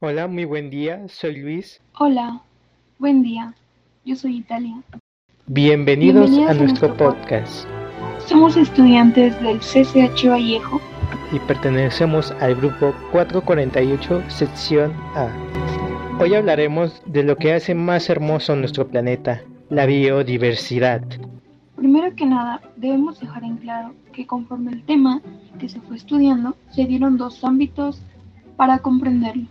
Hola, muy buen día, soy Luis. Hola, buen día, yo soy Italia. Bienvenidos, Bienvenidos a a nuestro nuestro podcast Somos estudiantes del CCH Vallejo. y pertenecemos al grupo 448, sección A. Hoy hablaremos de lo que hace más hermoso nuestro planeta, la biodiversidad. Primero que nada, debemos dejar en claro que conforme el tema que se fue estudiando, se dieron dos ámbitos para comprenderlo.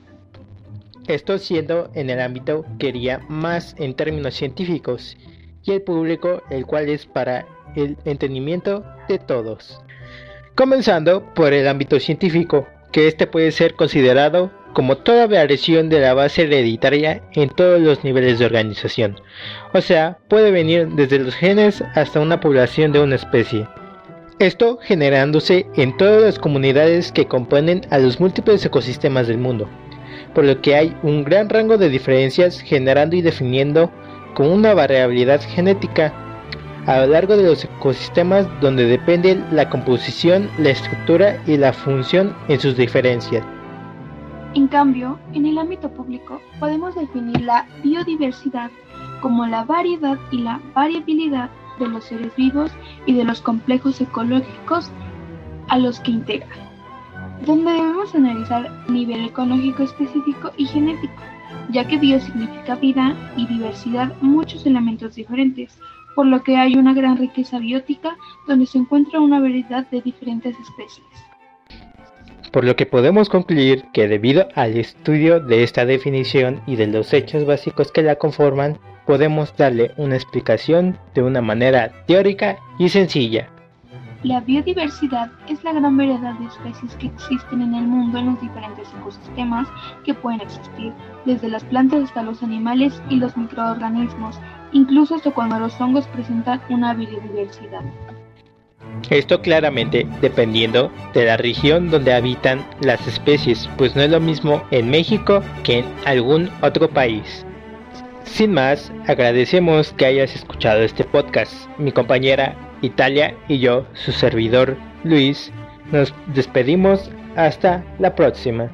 Esto siendo en el ámbito que iría más en términos científicos y el público el cual es para el entendimiento de todos. Comenzando por el ámbito científico, que este puede ser considerado como toda variación de la base hereditaria en todos los niveles de organización. O sea, puede venir desde los genes hasta una población de una especie. Esto generándose en todas las comunidades que componen a los múltiples ecosistemas del mundo por lo que hay un gran rango de diferencias generando y definiendo con una variabilidad genética a lo largo de los ecosistemas donde depende la composición, la estructura y la función en sus diferencias. En cambio, en el ámbito público podemos definir la biodiversidad como la variedad y la variabilidad de los seres vivos y de los complejos ecológicos a los que integra, donde debemos analizar nivel ecológico específico y genético, ya que bio significa vida y diversidad muchos elementos diferentes, por lo que hay una gran riqueza biótica donde se encuentra una variedad de diferentes especies. Por lo que podemos concluir que debido al estudio de esta definición y de los hechos básicos que la conforman, podemos darle una explicación de una manera teórica y sencilla. La biodiversidad es la gran variedad de especies que existen en el mundo en los diferentes ecosistemas que pueden existir, desde las plantas hasta los animales y los microorganismos, incluso hasta cuando los hongos presentan una biodiversidad. Esto claramente dependiendo de la región donde habitan las especies, pues no es lo mismo en México que en algún otro país. Sin más, agradecemos que hayas escuchado este podcast. Mi compañera Italia y yo, su servidor Luis, nos despedimos hasta la próxima.